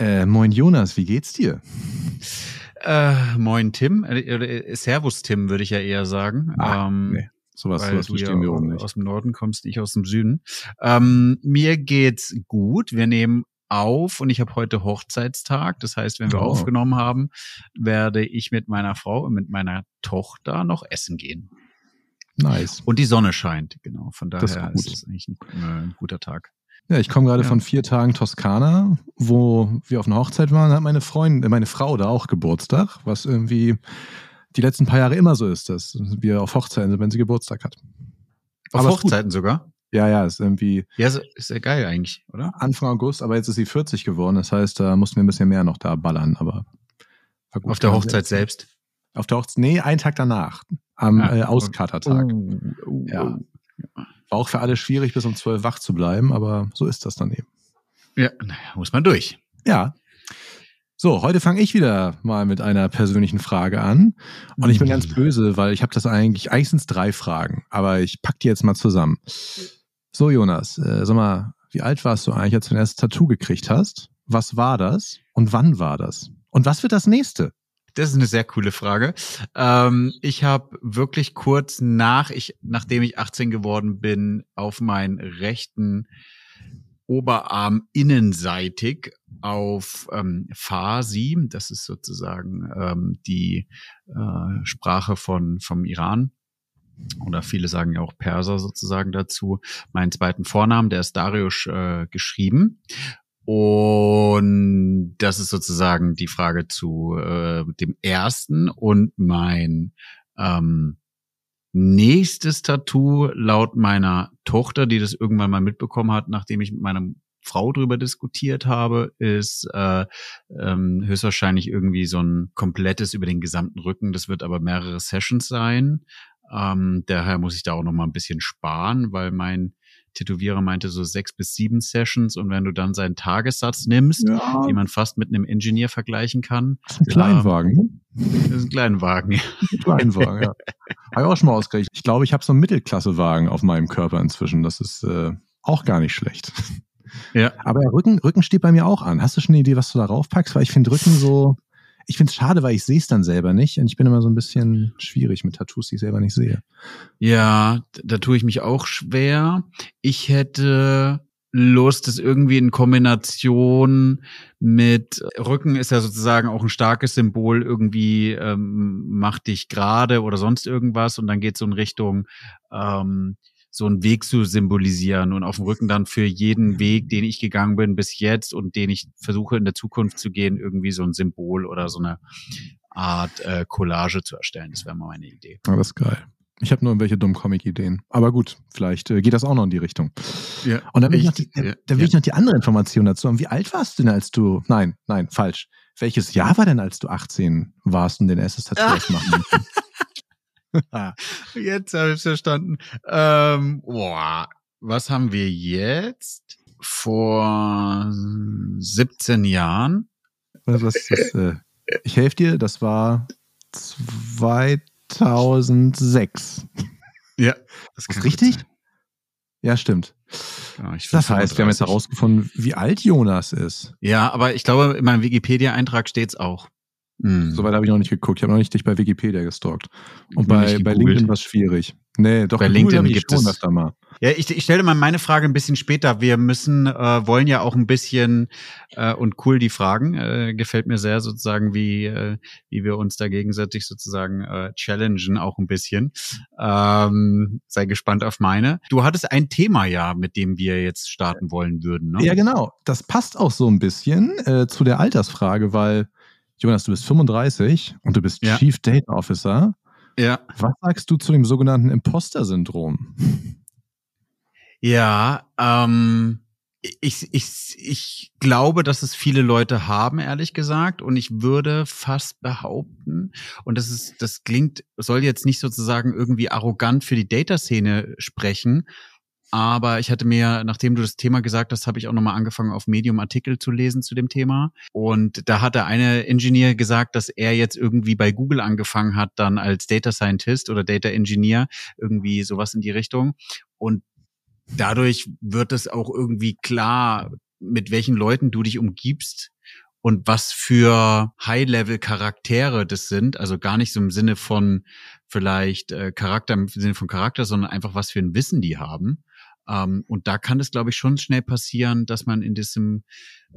Äh, moin Jonas, wie geht's dir? Äh, moin Tim, äh, äh, Servus Tim würde ich ja eher sagen. Ah, ähm, nee. Sowas, sowas du ja wir nicht. aus dem Norden kommst, ich aus dem Süden. Ähm, mir geht's gut. Wir nehmen auf und ich habe heute Hochzeitstag. Das heißt, wenn wir oh. aufgenommen haben, werde ich mit meiner Frau und mit meiner Tochter noch essen gehen. Nice. Und die Sonne scheint, genau. Von daher ist, ist es eigentlich ein, äh, ein guter Tag. Ja, ich komme gerade ja. von vier Tagen Toskana, wo wir auf einer Hochzeit waren, hat meine Freundin, meine Frau da auch Geburtstag, was irgendwie die letzten paar Jahre immer so ist, dass wir auf Hochzeiten sind, wenn sie Geburtstag hat. Auf aber Hochzeiten sogar? Ja, ja, ist irgendwie. Ja, ist ja geil eigentlich, oder? Anfang August, aber jetzt ist sie 40 geworden. Das heißt, da mussten wir ein bisschen mehr noch da ballern, aber. Gut, auf der Hochzeit selbst? Auf der Hochzeit, nee, einen Tag danach. Am ja. äh, Auskatertag. Oh, oh, ja. Oh. War auch für alle schwierig, bis um zwölf wach zu bleiben, aber so ist das dann eben. Ja, muss man durch. Ja. So, heute fange ich wieder mal mit einer persönlichen Frage an. Und ich bin ganz böse, weil ich habe das eigentlich, eigentlich sind drei Fragen, aber ich pack die jetzt mal zusammen. So, Jonas, äh, sag mal, wie alt warst du eigentlich, als du dein erstes Tattoo gekriegt hast? Was war das? Und wann war das? Und was wird das nächste? Das ist eine sehr coole Frage. Ähm, ich habe wirklich kurz nach, ich, nachdem ich 18 geworden bin, auf meinen rechten Oberarm innenseitig auf ähm, Farsi, das ist sozusagen ähm, die äh, Sprache von vom Iran, oder viele sagen ja auch Perser sozusagen dazu, meinen zweiten Vornamen, der ist Darius äh, geschrieben. Und das ist sozusagen die Frage zu äh, dem ersten und mein ähm, nächstes Tattoo laut meiner Tochter, die das irgendwann mal mitbekommen hat, nachdem ich mit meiner Frau drüber diskutiert habe, ist äh, ähm, höchstwahrscheinlich irgendwie so ein komplettes über den gesamten Rücken. Das wird aber mehrere Sessions sein. Ähm, daher muss ich da auch noch mal ein bisschen sparen, weil mein Tätowierer meinte so sechs bis sieben Sessions und wenn du dann seinen Tagessatz nimmst, ja. die man fast mit einem Engineer vergleichen kann. Das ist ein Kleinwagen, ne? Das ist ein Kleinwagen, ja. Ein Kleinwagen, ja. habe ich auch schon mal ausgerechnet. Ich glaube, ich habe so einen Mittelklassewagen auf meinem Körper inzwischen. Das ist äh, auch gar nicht schlecht. Ja. Aber Rücken, Rücken steht bei mir auch an. Hast du schon eine Idee, was du da raufpackst? Weil ich finde Rücken so, ich finde es schade, weil ich sehe es dann selber nicht. Und ich bin immer so ein bisschen schwierig mit Tattoos, die ich selber nicht sehe. Ja, da tue ich mich auch schwer. Ich hätte Lust, das irgendwie in Kombination mit Rücken ist ja sozusagen auch ein starkes Symbol, irgendwie ähm, macht dich gerade oder sonst irgendwas und dann geht so in Richtung ähm, so einen Weg zu symbolisieren und auf dem Rücken dann für jeden Weg, den ich gegangen bin bis jetzt und den ich versuche in der Zukunft zu gehen, irgendwie so ein Symbol oder so eine Art äh, Collage zu erstellen. Das wäre mal meine Idee. Ja, das ist geil. Ich habe nur irgendwelche dummen Comic-Ideen. Aber gut, vielleicht äh, geht das auch noch in die Richtung. Ja, und dann will ich, noch die, ja, dann will ja. ich noch die andere Information dazu haben. Wie alt warst du denn, als du. Nein, nein, falsch. Welches Jahr war denn, als du 18 warst und den erstes Tattoo machen jetzt habe ich verstanden. Ähm, boah, was haben wir jetzt? Vor 17 Jahren. Was ist das? Äh, ich helfe dir, das war 2006. Ja, das ist richtig? Sein. Ja, stimmt. Ja, das heißt, wir haben jetzt herausgefunden, wie alt Jonas ist. Ja, aber ich glaube, in meinem Wikipedia-Eintrag steht es auch. Mhm. Soweit habe ich noch nicht geguckt. Ich habe noch nicht dich bei Wikipedia gestalkt. Und bei, bei LinkedIn war es schwierig. Nee, doch bei LinkedIn gibt es. Da mal. Ja, ich, ich stelle mal meine Frage ein bisschen später. Wir müssen, äh, wollen ja auch ein bisschen äh, und cool die Fragen. Äh, gefällt mir sehr sozusagen, wie, äh, wie wir uns da gegenseitig sozusagen äh, challengen, auch ein bisschen. Ähm, sei gespannt auf meine. Du hattest ein Thema ja, mit dem wir jetzt starten wollen würden. Ne? Ja, genau. Das passt auch so ein bisschen äh, zu der Altersfrage, weil Jonas, du bist 35 und du bist ja. Chief Data Officer. Ja. Was sagst du zu dem sogenannten Imposter-Syndrom? Ja, ähm, ich, ich, ich glaube, dass es viele Leute haben, ehrlich gesagt. Und ich würde fast behaupten, und das ist, das klingt, soll jetzt nicht sozusagen irgendwie arrogant für die Data-Szene sprechen, aber ich hatte mir, nachdem du das Thema gesagt hast, habe ich auch nochmal angefangen, auf Medium Artikel zu lesen zu dem Thema. Und da hat der eine Ingenieur gesagt, dass er jetzt irgendwie bei Google angefangen hat, dann als Data Scientist oder Data Engineer, irgendwie sowas in die Richtung. Und dadurch wird es auch irgendwie klar, mit welchen Leuten du dich umgibst und was für High-Level-Charaktere das sind. Also gar nicht so im Sinne von vielleicht äh, Charakter im Sinne von Charakter, sondern einfach was für ein Wissen die haben. Ähm, und da kann es, glaube ich, schon schnell passieren, dass man in diesem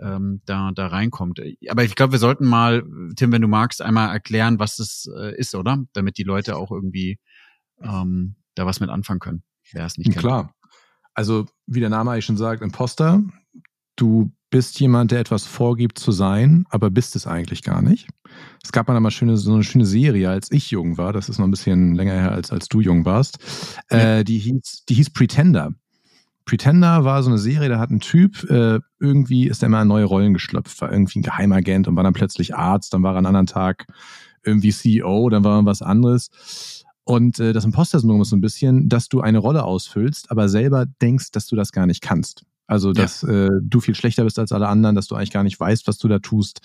ähm, da da reinkommt. Aber ich glaube, wir sollten mal, Tim, wenn du magst, einmal erklären, was das äh, ist, oder? Damit die Leute auch irgendwie ähm, da was mit anfangen können. Wer es nicht kennt. Klar. Also, wie der Name eigentlich schon sagt, Imposter. Du bist jemand, der etwas vorgibt zu sein, aber bist es eigentlich gar nicht. Es gab mal schöne, so eine schöne Serie, als ich jung war, das ist noch ein bisschen länger her, als, als du jung warst, äh, die, hieß, die hieß Pretender. Pretender war so eine Serie, da hat ein Typ, äh, irgendwie ist er immer in neue Rollen geschlüpft, war irgendwie ein Geheimagent und war dann plötzlich Arzt, dann war er an anderen Tag irgendwie CEO, dann war er was anderes. Und äh, das Imposter-Syndrom ist so ein bisschen, dass du eine Rolle ausfüllst, aber selber denkst, dass du das gar nicht kannst. Also, dass ja. äh, du viel schlechter bist als alle anderen, dass du eigentlich gar nicht weißt, was du da tust.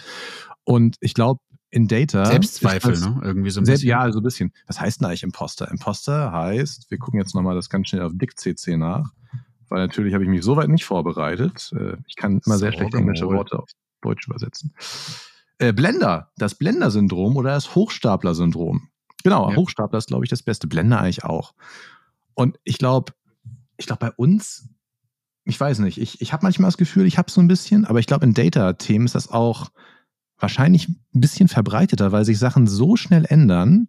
Und ich glaube, in Data. Selbstzweifel, das, ne? Irgendwie so ein bisschen. Ja, so ein bisschen. Was heißt denn eigentlich Imposter? Imposter heißt, wir gucken jetzt nochmal das ganz schnell auf DickCC nach weil natürlich habe ich mich soweit nicht vorbereitet. Äh, ich kann immer sehr schlecht englische Worte auf Deutsch übersetzen. Äh, Blender, das Blender-Syndrom oder das Hochstapler-Syndrom. Genau, ja. Hochstapler ist, glaube ich, das Beste. Blender eigentlich auch. Und ich glaube, ich glaube, bei uns, ich weiß nicht, ich, ich habe manchmal das Gefühl, ich habe so ein bisschen, aber ich glaube, in Data-Themen ist das auch wahrscheinlich ein bisschen verbreiteter, weil sich Sachen so schnell ändern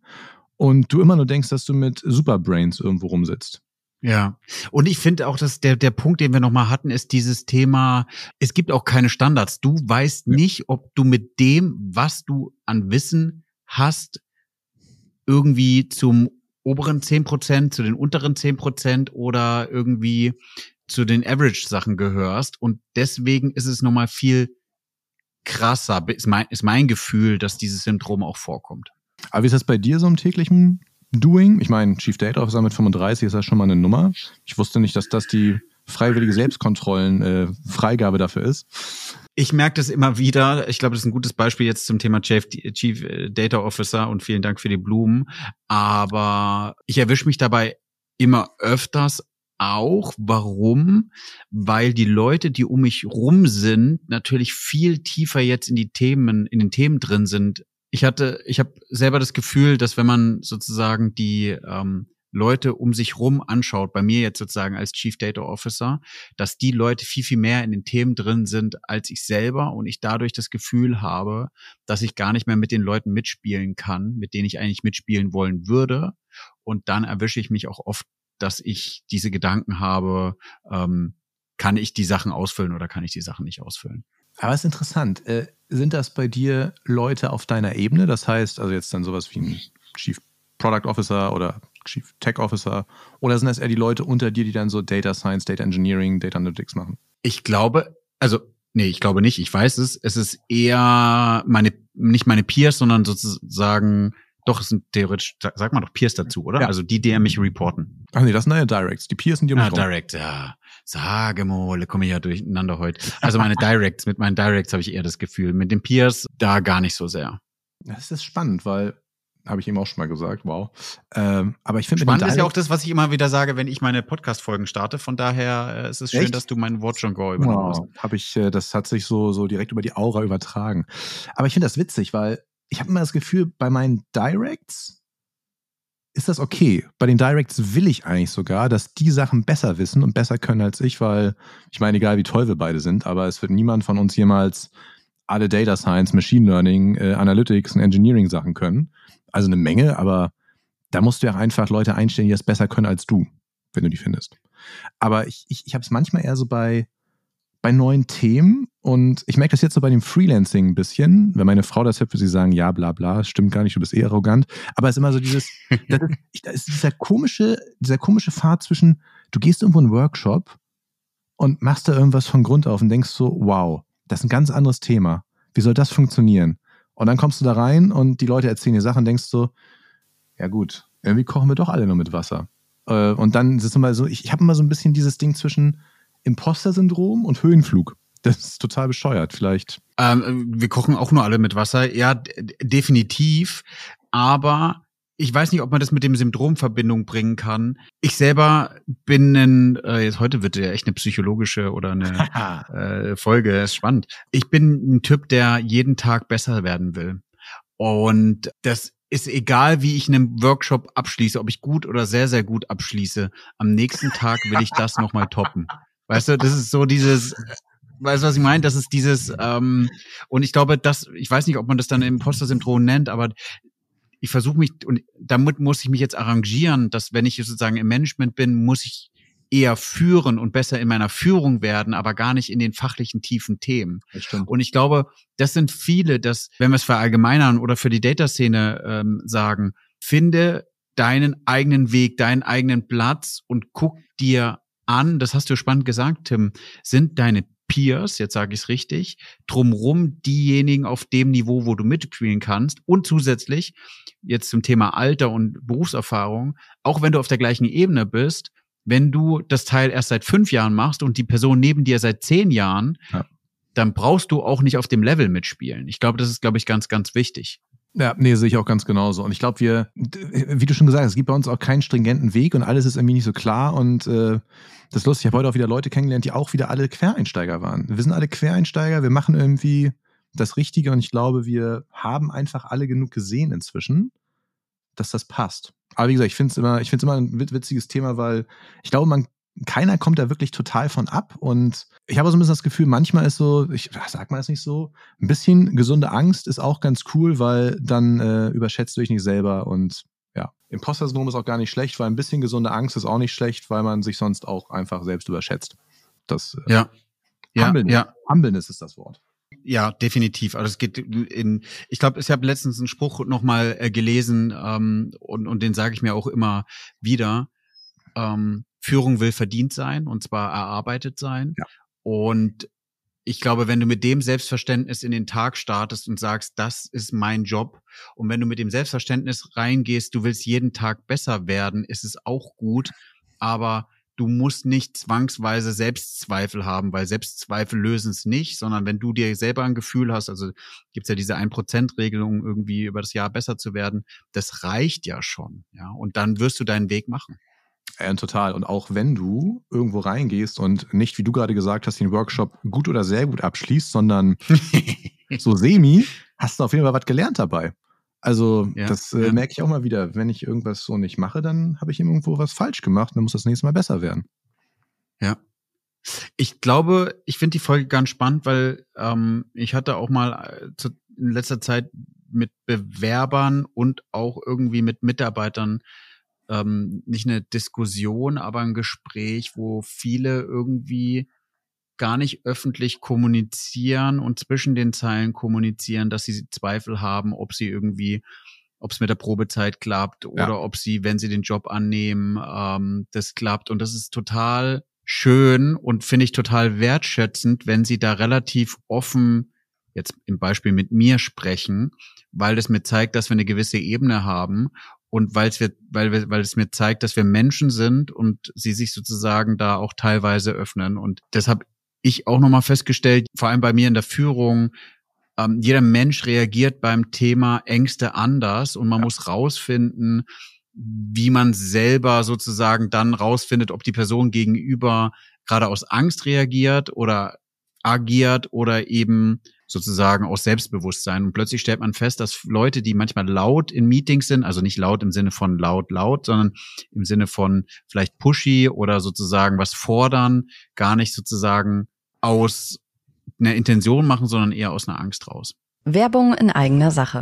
und du immer nur denkst, dass du mit Superbrains irgendwo rumsitzt. Ja, und ich finde auch, dass der, der Punkt, den wir nochmal hatten, ist dieses Thema, es gibt auch keine Standards. Du weißt ja. nicht, ob du mit dem, was du an Wissen hast, irgendwie zum oberen zehn Prozent, zu den unteren zehn Prozent oder irgendwie zu den Average-Sachen gehörst. Und deswegen ist es nochmal viel krasser, ist mein, ist mein Gefühl, dass dieses Syndrom auch vorkommt. Aber wie ist das bei dir so im täglichen Doing. Ich meine, Chief Data Officer mit 35 ist ja schon mal eine Nummer. Ich wusste nicht, dass das die freiwillige Selbstkontrollen äh, dafür ist. Ich merke das immer wieder. Ich glaube, das ist ein gutes Beispiel jetzt zum Thema Chief, Chief äh, Data Officer und vielen Dank für die Blumen. Aber ich erwische mich dabei immer öfters auch. Warum? Weil die Leute, die um mich rum sind, natürlich viel tiefer jetzt in die Themen, in den Themen drin sind, ich hatte, ich habe selber das Gefühl, dass wenn man sozusagen die ähm, Leute um sich rum anschaut, bei mir jetzt sozusagen als Chief Data Officer, dass die Leute viel, viel mehr in den Themen drin sind als ich selber und ich dadurch das Gefühl habe, dass ich gar nicht mehr mit den Leuten mitspielen kann, mit denen ich eigentlich mitspielen wollen würde. Und dann erwische ich mich auch oft, dass ich diese Gedanken habe, ähm, kann ich die Sachen ausfüllen oder kann ich die Sachen nicht ausfüllen? Aber es ist interessant. Äh, sind das bei dir Leute auf deiner Ebene? Das heißt, also jetzt dann sowas wie ein Chief Product Officer oder Chief Tech Officer? Oder sind das eher die Leute unter dir, die dann so Data Science, Data Engineering, Data Analytics machen? Ich glaube, also nee, ich glaube nicht. Ich weiß es. Es ist eher meine, nicht meine Peers, sondern sozusagen doch, es sind theoretisch, sag mal doch Peers dazu, oder? Ja. Also die, die mich reporten. Ach nee, das sind ja Directs. Die Peers sind die um Ah, Direct, ja. Sage mal, komme ich ja durcheinander heute. Also meine Directs, mit meinen Directs habe ich eher das Gefühl. Mit den Peers da gar nicht so sehr. Das ist spannend, weil habe ich eben auch schon mal gesagt, wow. Ähm, aber ich finde spannend ist ja auch das, was ich immer wieder sage, wenn ich meine Podcast-Folgen starte. Von daher äh, ist es schön, Echt? dass du mein Wort schon übernommen wow. hast. Habe ich, äh, das hat sich so so direkt über die Aura übertragen. Aber ich finde das witzig, weil ich habe immer das Gefühl, bei meinen Directs ist das okay. Bei den Directs will ich eigentlich sogar, dass die Sachen besser wissen und besser können als ich, weil ich meine, egal wie toll wir beide sind, aber es wird niemand von uns jemals alle Data Science, Machine Learning, äh, Analytics und Engineering Sachen können. Also eine Menge, aber da musst du ja einfach Leute einstellen, die das besser können als du, wenn du die findest. Aber ich, ich, ich habe es manchmal eher so bei bei neuen Themen und ich merke das jetzt so bei dem Freelancing ein bisschen. Wenn meine Frau das hört, würde sie sagen, ja, bla bla, stimmt gar nicht, du bist eh arrogant. Aber es ist immer so dieses, das ist, das ist dieser komische, dieser komische Pfad zwischen, du gehst irgendwo in einen Workshop und machst da irgendwas von Grund auf und denkst so, wow, das ist ein ganz anderes Thema. Wie soll das funktionieren? Und dann kommst du da rein und die Leute erzählen dir Sachen und denkst so, ja gut, irgendwie kochen wir doch alle nur mit Wasser. Äh, und dann ist es immer so, ich, ich habe immer so ein bisschen dieses Ding zwischen, Imposter-Syndrom und Höhenflug. Das ist total bescheuert, vielleicht. Ähm, wir kochen auch nur alle mit Wasser. Ja, definitiv. Aber ich weiß nicht, ob man das mit dem Syndrom Verbindung bringen kann. Ich selber bin ein, äh, jetzt heute wird ja echt eine psychologische oder eine äh, Folge, ist spannend. Ich bin ein Typ, der jeden Tag besser werden will. Und das ist egal, wie ich einen Workshop abschließe, ob ich gut oder sehr, sehr gut abschließe. Am nächsten Tag will ich das nochmal toppen. Weißt du, das ist so dieses, weißt du, was ich meine? Das ist dieses, ähm, und ich glaube, das, ich weiß nicht, ob man das dann Imposter-Syndrom nennt, aber ich versuche mich, und damit muss ich mich jetzt arrangieren, dass wenn ich sozusagen im Management bin, muss ich eher führen und besser in meiner Führung werden, aber gar nicht in den fachlichen tiefen Themen. Und ich glaube, das sind viele, dass, wenn wir es verallgemeinern oder für die Data-Szene ähm, sagen, finde deinen eigenen Weg, deinen eigenen Platz und guck dir an, das hast du spannend gesagt, Tim, sind deine Peers, jetzt sage ich es richtig, drumrum diejenigen auf dem Niveau, wo du mitspielen kannst und zusätzlich jetzt zum Thema Alter und Berufserfahrung, auch wenn du auf der gleichen Ebene bist, wenn du das Teil erst seit fünf Jahren machst und die Person neben dir seit zehn Jahren, ja. dann brauchst du auch nicht auf dem Level mitspielen. Ich glaube, das ist, glaube ich, ganz, ganz wichtig. Ja, nee, sehe ich auch ganz genauso. Und ich glaube, wir, wie du schon gesagt hast, es gibt bei uns auch keinen stringenten Weg und alles ist irgendwie nicht so klar. Und äh, das ist lustig, ich habe heute auch wieder Leute kennengelernt, die auch wieder alle Quereinsteiger waren. Wir sind alle Quereinsteiger, wir machen irgendwie das Richtige und ich glaube, wir haben einfach alle genug gesehen inzwischen, dass das passt. Aber wie gesagt, ich finde es immer, ich finde es immer ein witziges Thema, weil ich glaube, man keiner kommt da wirklich total von ab. Und ich habe so ein bisschen das Gefühl, manchmal ist so, ich sag mal es nicht so, ein bisschen gesunde Angst ist auch ganz cool, weil dann äh, überschätzt du dich nicht selber. Und ja, Imposter-Syndrom ist auch gar nicht schlecht, weil ein bisschen gesunde Angst ist auch nicht schlecht, weil man sich sonst auch einfach selbst überschätzt. Das äh, ja. Ja, Humbleness, ja. Humbleness ist das Wort. Ja, definitiv. Also es geht in, ich glaube, ich habe letztens einen Spruch nochmal äh, gelesen ähm, und, und den sage ich mir auch immer wieder. Ähm, Führung will verdient sein und zwar erarbeitet sein. Ja. Und ich glaube, wenn du mit dem Selbstverständnis in den Tag startest und sagst, das ist mein Job, und wenn du mit dem Selbstverständnis reingehst, du willst jeden Tag besser werden, ist es auch gut, aber du musst nicht zwangsweise Selbstzweifel haben, weil Selbstzweifel lösen es nicht, sondern wenn du dir selber ein Gefühl hast, also gibt's ja diese 1%-Regelung, irgendwie über das Jahr besser zu werden, das reicht ja schon, ja, und dann wirst du deinen Weg machen. Ja, total. Und auch wenn du irgendwo reingehst und nicht, wie du gerade gesagt hast, den Workshop gut oder sehr gut abschließt, sondern so semi, hast du auf jeden Fall was gelernt dabei. Also ja, das äh, ja. merke ich auch mal wieder. Wenn ich irgendwas so nicht mache, dann habe ich irgendwo was falsch gemacht. Dann muss das nächste Mal besser werden. Ja. Ich glaube, ich finde die Folge ganz spannend, weil ähm, ich hatte auch mal äh, zu, in letzter Zeit mit Bewerbern und auch irgendwie mit Mitarbeitern ähm, nicht eine Diskussion, aber ein Gespräch, wo viele irgendwie gar nicht öffentlich kommunizieren und zwischen den Zeilen kommunizieren, dass sie Zweifel haben, ob sie irgendwie, ob es mit der Probezeit klappt oder ja. ob sie, wenn sie den Job annehmen, ähm, das klappt. Und das ist total schön und finde ich total wertschätzend, wenn sie da relativ offen jetzt im Beispiel mit mir sprechen, weil das mir zeigt, dass wir eine gewisse Ebene haben und weil es wir, weil wir, weil es mir zeigt, dass wir Menschen sind und sie sich sozusagen da auch teilweise öffnen. Und deshalb ich auch nochmal festgestellt, vor allem bei mir in der Führung, ähm, jeder Mensch reagiert beim Thema Ängste anders und man ja. muss rausfinden, wie man selber sozusagen dann rausfindet, ob die Person gegenüber gerade aus Angst reagiert oder agiert oder eben sozusagen aus Selbstbewusstsein. Und plötzlich stellt man fest, dass Leute, die manchmal laut in Meetings sind, also nicht laut im Sinne von laut, laut, sondern im Sinne von vielleicht pushy oder sozusagen was fordern, gar nicht sozusagen aus einer Intention machen, sondern eher aus einer Angst raus. Werbung in eigener Sache.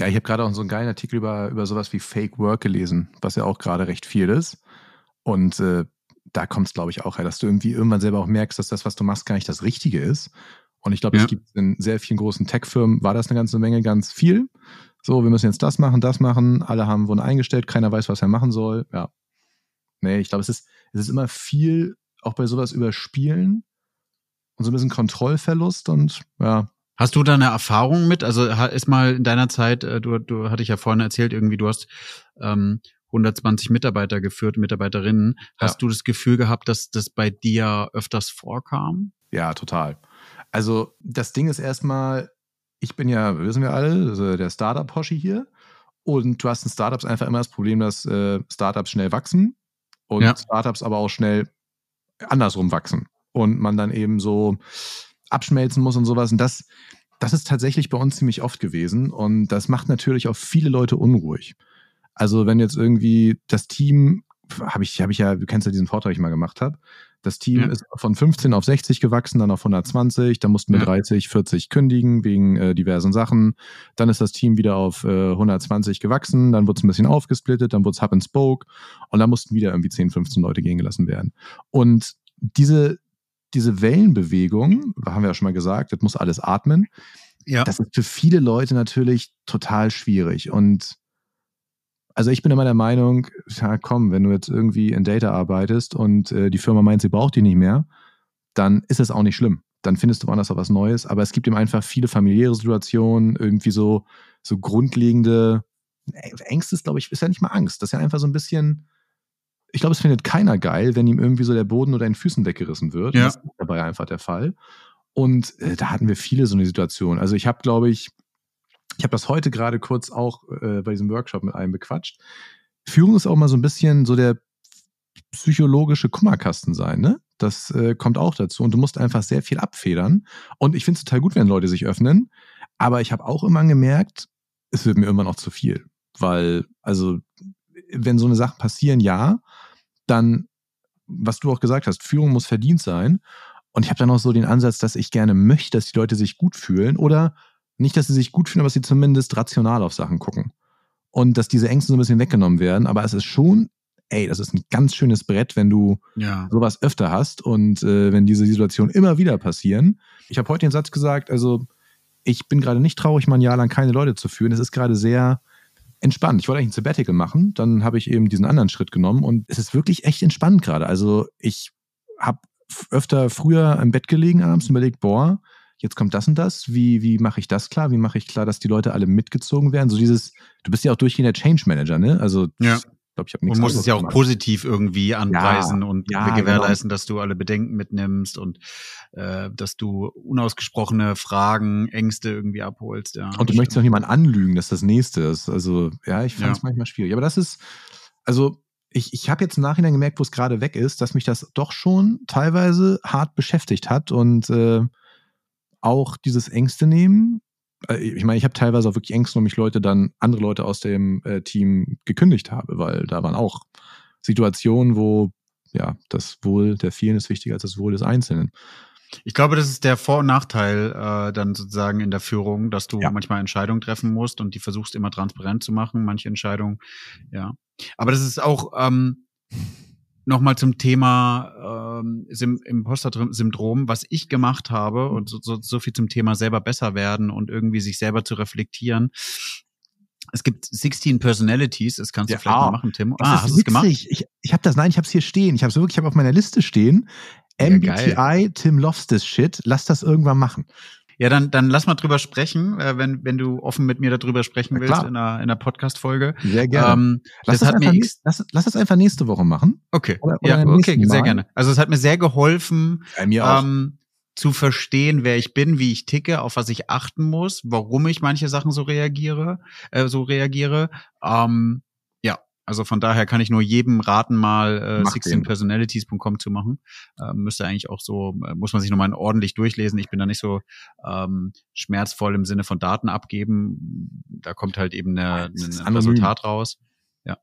Ja, ich habe gerade auch so einen geilen Artikel über, über sowas wie Fake Work gelesen, was ja auch gerade recht viel ist. Und äh, da kommt es, glaube ich, auch her, dass du irgendwie irgendwann selber auch merkst, dass das, was du machst, gar nicht das Richtige ist. Und ich glaube, es gibt in sehr vielen großen Tech-Firmen, war das eine ganze Menge ganz viel. So, wir müssen jetzt das machen, das machen. Alle haben wurden eingestellt, keiner weiß, was er machen soll. Ja. Nee, ich glaube, es ist, es ist immer viel, auch bei sowas überspielen und so ein bisschen Kontrollverlust und ja. Hast du da eine Erfahrung mit? Also ist mal in deiner Zeit, äh, du, du hatte ich ja vorhin erzählt, irgendwie, du hast ähm, 120 Mitarbeiter geführt, Mitarbeiterinnen. Hast ja. du das Gefühl gehabt, dass das bei dir öfters vorkam? Ja, total. Also das Ding ist erstmal, ich bin ja, wissen wir alle, also der Startup-Hoshi hier. Und du hast in Startups einfach immer das Problem, dass äh, Startups schnell wachsen und ja. Startups aber auch schnell andersrum wachsen. Und man dann eben so abschmelzen muss und sowas. Und das, das ist tatsächlich bei uns ziemlich oft gewesen. Und das macht natürlich auch viele Leute unruhig. Also wenn jetzt irgendwie das Team, habe ich, habe ich ja, du kennst ja diesen Vortrag, den ich mal gemacht habe, das Team ja. ist von 15 auf 60 gewachsen, dann auf 120, dann mussten wir ja. 30, 40 kündigen wegen äh, diversen Sachen. Dann ist das Team wieder auf äh, 120 gewachsen, dann wurde es ein bisschen aufgesplittet, dann wurde es Hub and Spoke und dann mussten wieder irgendwie 10, 15 Leute gehen gelassen werden. Und diese, diese Wellenbewegung, haben wir ja schon mal gesagt, das muss alles atmen. Ja. Das ist für viele Leute natürlich total schwierig und also ich bin immer der Meinung, ja komm, wenn du jetzt irgendwie in Data arbeitest und äh, die Firma meint, sie braucht die nicht mehr, dann ist es auch nicht schlimm. Dann findest du woanders auch was Neues. Aber es gibt eben einfach viele familiäre Situationen, irgendwie so, so grundlegende Ängste ist, glaube ich, ist ja nicht mal Angst. Das ist ja einfach so ein bisschen, ich glaube, es findet keiner geil, wenn ihm irgendwie so der Boden oder den Füßen weggerissen wird. Ja. Das ist dabei einfach der Fall. Und äh, da hatten wir viele so eine Situation. Also ich habe, glaube ich, ich habe das heute gerade kurz auch äh, bei diesem Workshop mit einem bequatscht. Führung ist auch mal so ein bisschen so der psychologische Kummerkasten sein, ne? Das äh, kommt auch dazu. Und du musst einfach sehr viel abfedern. Und ich finde es total gut, wenn Leute sich öffnen. Aber ich habe auch immer gemerkt, es wird mir immer noch zu viel. Weil, also, wenn so eine Sache passieren, ja, dann, was du auch gesagt hast, Führung muss verdient sein. Und ich habe dann auch so den Ansatz, dass ich gerne möchte, dass die Leute sich gut fühlen oder nicht, dass sie sich gut fühlen, aber dass sie zumindest rational auf Sachen gucken. Und dass diese Ängste so ein bisschen weggenommen werden. Aber es ist schon, ey, das ist ein ganz schönes Brett, wenn du ja. sowas öfter hast und äh, wenn diese Situationen immer wieder passieren. Ich habe heute den Satz gesagt, also ich bin gerade nicht traurig, mal ein Jahr lang keine Leute zu führen. Es ist gerade sehr entspannt. Ich wollte eigentlich ein Sabbatical machen, dann habe ich eben diesen anderen Schritt genommen und es ist wirklich echt entspannt gerade. Also ich habe öfter früher im Bett gelegen abends und überlegt, boah, jetzt kommt das und das, wie, wie mache ich das klar? Wie mache ich klar, dass die Leute alle mitgezogen werden? So dieses, du bist ja auch durchgehender Change Manager, ne? Also ja. Ich glaube, ich habe nichts Und musst es ja auch gemacht. positiv irgendwie anpreisen ja, und ja, gewährleisten, genau. dass du alle Bedenken mitnimmst und äh, dass du unausgesprochene Fragen, Ängste irgendwie abholst. Ja, und du möchtest auch niemanden anlügen, dass das nächste ist. Also ja, ich fand es manchmal schwierig. Aber das ist, also ich, ich habe jetzt im Nachhinein gemerkt, wo es gerade weg ist, dass mich das doch schon teilweise hart beschäftigt hat und äh, auch dieses Ängste nehmen. Äh, ich meine, ich habe teilweise auch wirklich Ängste, um mich Leute dann, andere Leute aus dem äh, Team gekündigt habe, weil da waren auch Situationen, wo ja, das Wohl der vielen ist wichtiger als das Wohl des Einzelnen. Ich glaube, das ist der Vor- und Nachteil äh, dann sozusagen in der Führung, dass du ja. manchmal Entscheidungen treffen musst und die versuchst immer transparent zu machen, manche Entscheidungen, ja. Aber das ist auch, ähm, nochmal zum Thema ähm, Imposter-Syndrom, was ich gemacht habe und so, so, so viel zum Thema selber besser werden und irgendwie sich selber zu reflektieren. Es gibt 16 Personalities, das kannst du ja, vielleicht ah, mal machen, Tim. Ah, hast du es gemacht? Ich, ich habe das, nein, ich habe es hier stehen. Ich habe es wirklich, ich habe auf meiner Liste stehen. MBTI, ja, Tim Lofts Shit. Lass das irgendwann machen. Ja, dann, dann lass mal drüber sprechen, äh, wenn, wenn du offen mit mir darüber sprechen ja, willst in einer, in einer Podcast-Folge. Sehr gerne. Ähm, lass, das, das hat mir nächst, lass, lass das einfach nächste Woche machen. Okay. Oder, oder ja, okay, sehr gerne. Also es hat mir sehr geholfen, ja, mir. Ähm, zu verstehen, wer ich bin, wie ich ticke, auf was ich achten muss, warum ich manche Sachen so reagiere, äh, so reagiere. Ähm, also von daher kann ich nur jedem raten, mal äh, 16personalities.com zu machen. Ähm, müsste eigentlich auch so, äh, muss man sich nochmal ordentlich durchlesen. Ich bin da nicht so ähm, schmerzvoll im Sinne von Daten abgeben. Da kommt halt eben eine, ein Resultat raus. Ja.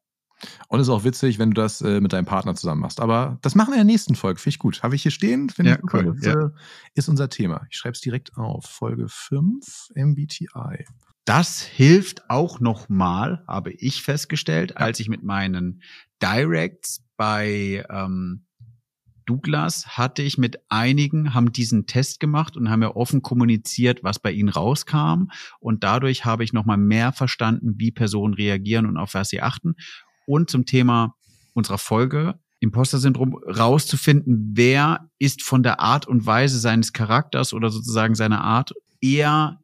Und es ist auch witzig, wenn du das äh, mit deinem Partner zusammen machst. Aber das machen wir in der nächsten Folge. Finde ich gut. Habe ich hier stehen? Finde Ja, ich cool, Das ja. äh, ist unser Thema. Ich schreibe es direkt auf. Folge 5 MBTI. Das hilft auch nochmal, habe ich festgestellt, als ich mit meinen Directs bei ähm, Douglas hatte ich mit einigen, haben diesen Test gemacht und haben ja offen kommuniziert, was bei ihnen rauskam. Und dadurch habe ich nochmal mehr verstanden, wie Personen reagieren und auf was sie achten. Und zum Thema unserer Folge, Imposter-Syndrom, rauszufinden, wer ist von der Art und Weise seines Charakters oder sozusagen seiner Art eher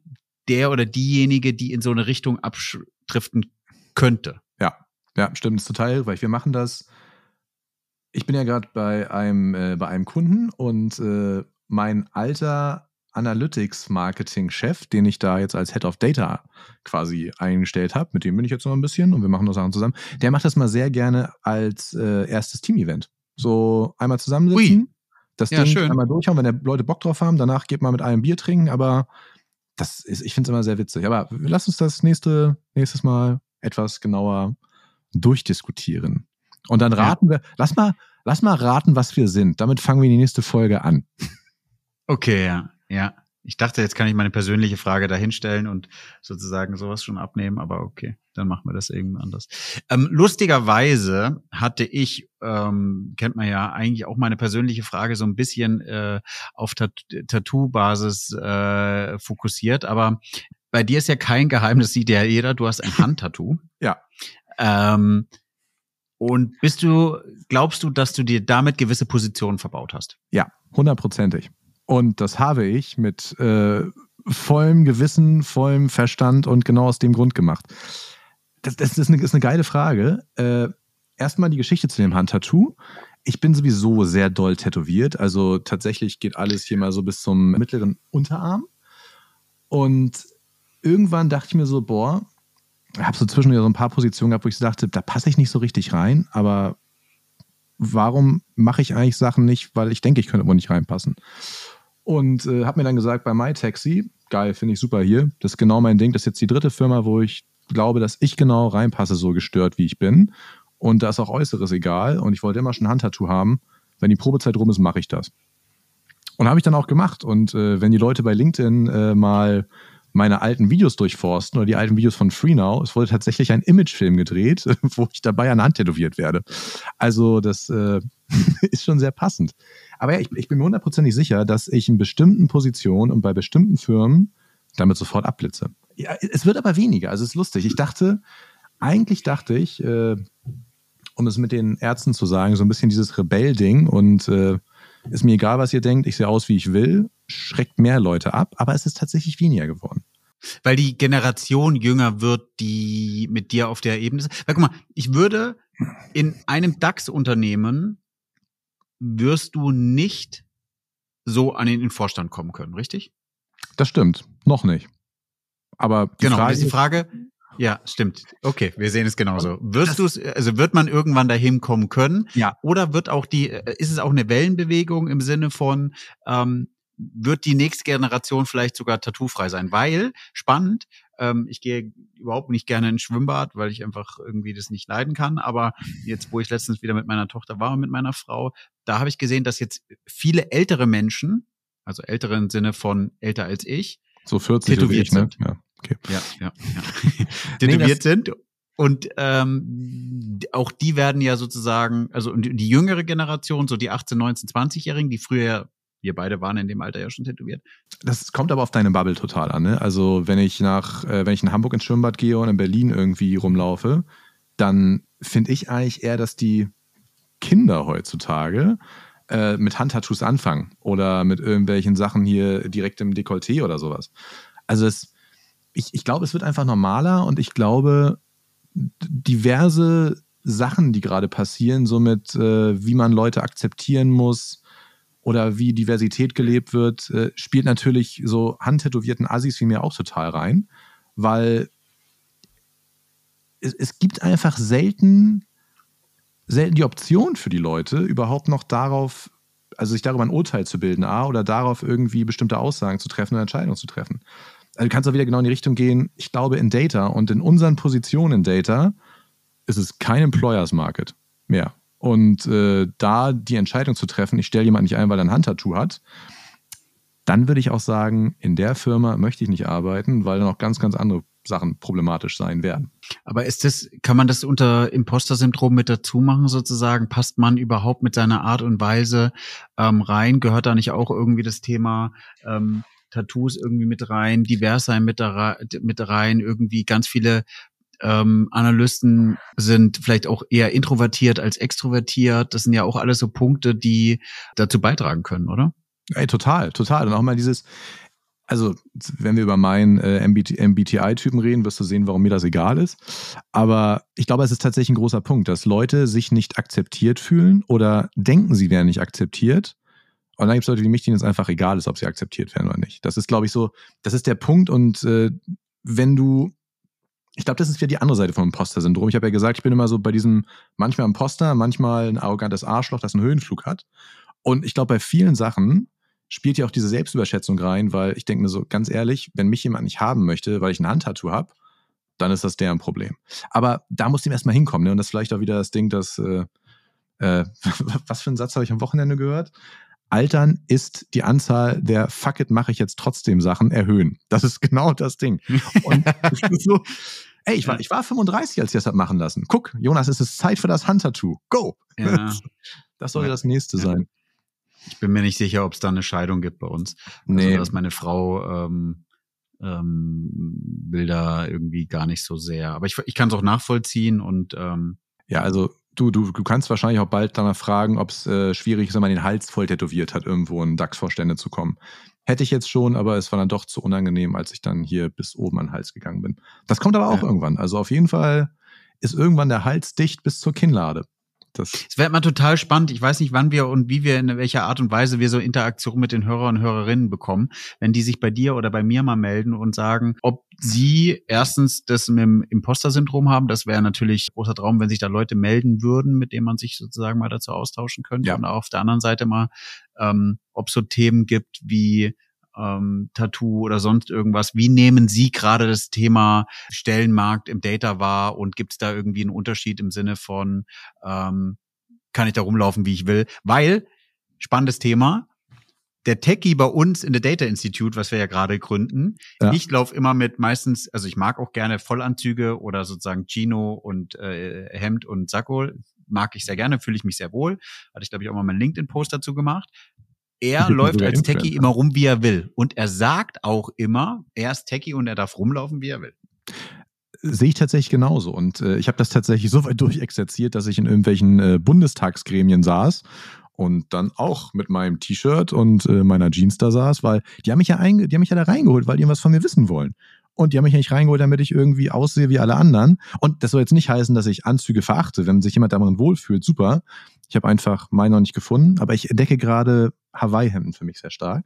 der oder diejenige, die in so eine Richtung abdriften könnte. Ja, stimmt, ist total hilfreich. Wir machen das. Ich bin ja gerade bei einem, äh, bei einem Kunden und äh, mein alter Analytics-Marketing-Chef, den ich da jetzt als Head of Data quasi eingestellt habe, mit dem bin ich jetzt noch ein bisschen und wir machen noch Sachen zusammen, der macht das mal sehr gerne als äh, erstes Team-Event. So einmal zusammensitzen, Ui. das Ja, Ding schön. einmal durchhauen, wenn der Leute Bock drauf haben, danach geht man mit einem Bier trinken, aber das ist, ich finde es immer sehr witzig. Aber lass uns das nächste, nächstes Mal etwas genauer durchdiskutieren. Und dann Ja. raten wir, lass mal, lass mal raten, was wir sind. Damit fangen wir die nächste Folge an. Okay, ja, ja. Ich dachte, jetzt kann ich meine persönliche Frage dahinstellen und sozusagen sowas schon abnehmen, aber okay, dann machen wir das irgendwie anders. Ähm, lustigerweise hatte ich, ähm, kennt man ja eigentlich auch meine persönliche Frage so ein bisschen äh, auf Tat Tattoo-Basis äh, fokussiert, aber bei dir ist ja kein Geheimnis, sieht ja jeder, du hast ein Handtattoo. Ja. Ähm, und bist du, glaubst du, dass du dir damit gewisse Positionen verbaut hast? Ja, hundertprozentig. Und das habe ich mit äh, vollem Gewissen, vollem Verstand und genau aus dem Grund gemacht. Das, das ist, eine, ist eine geile Frage. Äh, erstmal die Geschichte zu dem Handtattoo. Ich bin sowieso sehr doll tätowiert. Also tatsächlich geht alles hier mal so bis zum mittleren Unterarm. Und irgendwann dachte ich mir so, boah, ich habe so zwischendurch so ein paar Positionen gehabt, wo ich so dachte, da passe ich nicht so richtig rein, aber warum mache ich eigentlich Sachen nicht, weil ich denke, ich könnte wohl nicht reinpassen. Und äh, habe mir dann gesagt, bei MyTaxi, geil, finde ich super hier, das ist genau mein Ding, das ist jetzt die dritte Firma, wo ich glaube, dass ich genau reinpasse, so gestört, wie ich bin. Und da ist auch Äußeres egal. Und ich wollte immer schon ein Handtattoo haben. Wenn die Probezeit rum ist, mache ich das. Und habe ich dann auch gemacht. Und äh, wenn die Leute bei LinkedIn äh, mal meine alten Videos durchforsten oder die alten Videos von FreeNow, es wurde tatsächlich ein Imagefilm gedreht, wo ich dabei an der Hand tätowiert werde. Also das äh, ist schon sehr passend. Aber ja, ich, ich bin mir hundertprozentig sicher, dass ich in bestimmten Positionen und bei bestimmten Firmen damit sofort abblitze. Ja, es wird aber weniger. Also es ist lustig. Ich dachte, eigentlich dachte ich, äh, um es mit den Ärzten zu sagen, so ein bisschen dieses Rebell-Ding und äh, ist mir egal, was ihr denkt, ich sehe aus, wie ich will, schreckt mehr Leute ab, aber es ist tatsächlich weniger geworden. Weil die Generation jünger wird, die mit dir auf der Ebene ist. Weil guck mal, ich würde in einem DAX-Unternehmen wirst du nicht so an den Vorstand kommen können, richtig? Das stimmt. Noch nicht. Aber die genau, Frage ist die Frage. Ja, stimmt. Okay, wir sehen es genauso. Wirst du es, also wird man irgendwann dahin kommen können? Ja. Oder wird auch die, äh, ist es auch eine Wellenbewegung im Sinne von, ähm, wird die nächste Generation vielleicht sogar tattoofrei sein? Weil, spannend, ähm, ich gehe überhaupt nicht gerne ins Schwimmbad, weil ich einfach irgendwie das nicht leiden kann. Aber jetzt, wo ich letztens wieder mit meiner Tochter war und mit meiner Frau, da habe ich gesehen, dass jetzt viele ältere Menschen, also ältere im Sinne von älter als ich, so 40 tätowiert ich, ne? sind. Ja, okay. ja, ja, ja. tätowiert sind. Und ähm, auch die werden ja sozusagen, also die jüngere Generation, so die 18, 19, 20-Jährigen, die früher, wir beide waren in dem Alter ja schon tätowiert. Das kommt aber auf deine Bubble total an. Ne? Also wenn ich nach, äh, wenn ich in Hamburg ins Schwimmbad gehe und in Berlin irgendwie rumlaufe, dann finde ich eigentlich eher, dass die Kinder heutzutage äh, mit Handtattoos anfangen oder mit irgendwelchen Sachen hier direkt im Dekolleté oder sowas. Also es, ich, ich glaube, es wird einfach normaler und ich glaube, diverse Sachen, die gerade passieren, somit äh, wie man Leute akzeptieren muss oder wie Diversität gelebt wird, äh, spielt natürlich so handtätowierten Assis wie mir auch total rein, weil es, es gibt einfach selten, selten die Option für die Leute, überhaupt noch darauf, also sich darüber ein Urteil zu bilden, A, oder darauf irgendwie bestimmte Aussagen zu treffen oder Entscheidungen zu treffen. Also du kannst auch wieder genau in die Richtung gehen, ich glaube in Data und in unseren Positionen in Data ist es kein Employers Market mehr. Und äh, da die Entscheidung zu treffen, ich stelle jemanden nicht ein, weil er ein Handtattoo hat, dann würde ich auch sagen, in der Firma möchte ich nicht arbeiten, weil dann auch ganz, ganz andere Sachen problematisch sein werden. Aber ist das, kann man das unter Imposter-Syndrom mit dazu machen sozusagen? Passt man überhaupt mit seiner Art und Weise ähm, rein? Gehört da nicht auch irgendwie das Thema ähm, Tattoos irgendwie mit rein, divers sein mit, mit rein, irgendwie ganz viele ähm, Analysten sind vielleicht auch eher introvertiert als extrovertiert. Das sind ja auch alles so Punkte, die dazu beitragen können, oder? Ey, total, total. Und auch mal dieses, also wenn wir über meinen äh, MBT, MBTI-Typen reden, wirst du sehen, warum mir das egal ist. Aber ich glaube, es ist tatsächlich ein großer Punkt, dass Leute sich nicht akzeptiert fühlen oder denken, sie wären nicht akzeptiert. Und dann gibt es Leute wie mich, denen es einfach egal ist, ob sie akzeptiert werden oder nicht. Das ist, glaube ich, so, das ist der Punkt. Und äh, wenn du, ich glaube, das ist wieder die andere Seite vom Imposter-Syndrom. Ich habe ja gesagt, ich bin immer so bei diesem manchmal Imposter, manchmal ein arrogantes Arschloch, das einen Höhenflug hat. Und ich glaube, bei vielen Sachen spielt ja auch diese Selbstüberschätzung rein, weil ich denke mir so, ganz ehrlich, wenn mich jemand nicht haben möchte, weil ich ein Handtattoo habe, dann ist das deren Problem. Aber da muss dem erstmal hinkommen. Ne? Und das ist vielleicht auch wieder das Ding, dass, äh, äh, was für einen Satz habe ich am Wochenende gehört? Altern ist die Anzahl der Fuck it, mache ich jetzt trotzdem Sachen erhöhen. Das ist genau das Ding. Und so, ey, ich war, ich war 35, als ich das hab machen lassen. Guck, Jonas, es ist Zeit für das Handtattoo. Go! Ja. Das soll ja das nächste sein. Ich bin mir nicht sicher, ob es da eine Scheidung gibt bei uns. Also, nee. Also, dass meine Frau ähm, ähm, will da irgendwie gar nicht so sehr. Aber ich, ich kann es auch nachvollziehen und ähm, ja, also du, du, du kannst wahrscheinlich auch bald danach fragen, ob es äh, schwierig ist, wenn man den Hals voll tätowiert hat, irgendwo in DAX-Vorstände zu kommen. Hätte ich jetzt schon, aber es war dann doch zu unangenehm, als ich dann hier bis oben an den Hals gegangen bin. Das kommt aber auch ja. irgendwann. Also auf jeden Fall ist irgendwann der Hals dicht bis zur Kinnlade. Das es wäre mal total spannend. Ich weiß nicht, wann wir und wie wir, in welcher Art und Weise wir so Interaktion mit den Hörern und Hörerinnen bekommen, wenn die sich bei dir oder bei mir mal melden und sagen, ob sie erstens das mit dem Imposter-Syndrom haben. Das wäre natürlich großer Traum, wenn sich da Leute melden würden, mit denen man sich sozusagen mal dazu austauschen könnte. Ja. Und auf der anderen Seite mal, ähm, ob es so Themen gibt wie ähm, Tattoo oder sonst irgendwas. Wie nehmen Sie gerade das Thema Stellenmarkt im Data wahr und gibt es da irgendwie einen Unterschied im Sinne von, ähm, kann ich da rumlaufen, wie ich will? Weil, spannendes Thema, der Techie bei uns in der Data Institute, was wir ja gerade gründen, ja. ich laufe immer mit meistens, also ich mag auch gerne Vollanzüge oder sozusagen Chino und äh, Hemd und Sakko, mag ich sehr gerne, fühle ich mich sehr wohl. Hatte ich, glaube ich, auch mal meinen LinkedIn-Post dazu gemacht er läuft als Techie immer rum, wie er will. Und er sagt auch immer, er ist Techie und er darf rumlaufen, wie er will. Sehe ich tatsächlich genauso. Und äh, ich habe das tatsächlich so weit durchexerziert, dass ich in irgendwelchen äh, Bundestagsgremien saß und dann auch mit meinem T-Shirt und äh, meiner Jeans da saß, weil die haben mich ja einge die haben mich ja da reingeholt, weil die was von mir wissen wollen. Und die haben mich ja nicht reingeholt, damit ich irgendwie aussehe wie alle anderen. Und das soll jetzt nicht heißen, dass ich Anzüge verachte. Wenn sich jemand darin wohlfühlt, super. Ich habe einfach meinen noch nicht gefunden, aber ich entdecke gerade Hawaii-Hemden für mich sehr stark.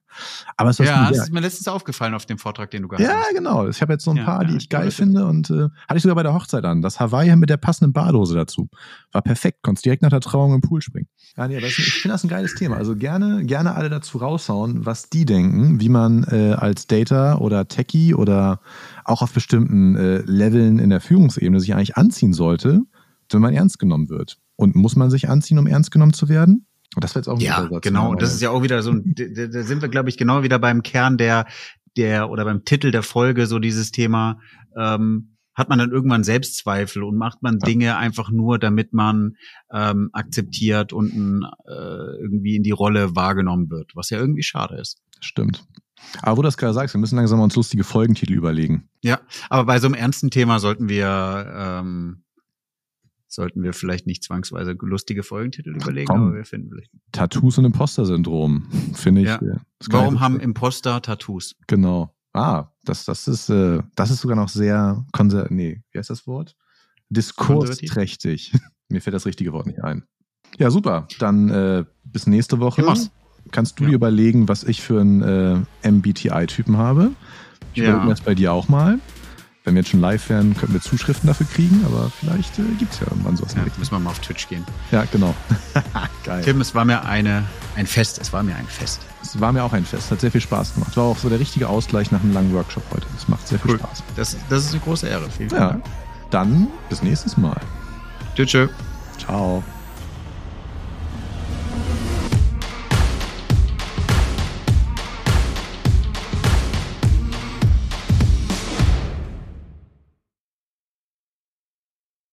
Aber es ja, das ist mir letztens aufgefallen auf dem Vortrag, den du gehabt ja, hast. Ja, genau. Ich habe jetzt so ein ja, paar, die ja, ich geil finde und äh, hatte ich sogar bei der Hochzeit an. Das Hawaii-Hemd mit der passenden Badhose dazu. War perfekt. Konntest direkt nach der Trauung im Pool springen. Ja, nee, das, ich finde das ein geiles Thema. Also gerne, gerne alle dazu raushauen, was die denken, wie man äh, als Data oder Techie oder auch auf bestimmten äh, Leveln in der Führungsebene sich eigentlich anziehen sollte, wenn man ernst genommen wird. Und muss man sich anziehen, um ernst genommen zu werden? Und das wird jetzt auch ein Ja, Satz, genau. Und das ist ja auch wieder so ein, da, sind wir, glaube ich, genau wieder beim Kern der, der, oder beim Titel der Folge, so dieses Thema, ähm, hat man dann irgendwann Selbstzweifel und macht man. Dinge einfach nur, damit man ähm, akzeptiert und äh, irgendwie in die Rolle wahrgenommen wird, was ja irgendwie schade ist. Stimmt. Aber wo du das gerade sagst, wir müssen langsam uns lustige Folgentitel überlegen. Ja, aber bei so einem ernsten Thema sollten wir ähm, sollten wir vielleicht nicht zwangsweise lustige Folgentitel überlegen, Komm. aber wir finden vielleicht. Tattoos und Imposter-Syndrom, finde ich. Ja. Äh, Warum haben Imposter Tattoos? Genau. Ah, das, das ist, äh, das ist sogar noch sehr konser nee, wie heißt das Wort? Diskursträchtig. Mir fällt das richtige Wort nicht ein. Ja, super. Dann äh, bis nächste Woche. Ja, Kannst du ja. dir überlegen, was ich für einen äh, MBTI-Typen habe? Ich ja. überlege das bei dir auch mal. Wenn wir jetzt schon live wären, könnten wir Zuschriften dafür kriegen, aber vielleicht äh, gibt es ja irgendwann sowas. Ja, müssen wir mal auf Twitch gehen. Ja, genau. Geil. Tim, es war mir eine, ein Fest. Es war mir ein Fest. Es war mir auch ein Fest. Hat sehr viel Spaß gemacht. War auch so der richtige Ausgleich nach einem langen Workshop heute. Es macht sehr viel cool. Spaß. Das, das ist eine große Ehre. Vielen ja. Dank. Dann bis nächstes Mal. Tschüss. Ciao.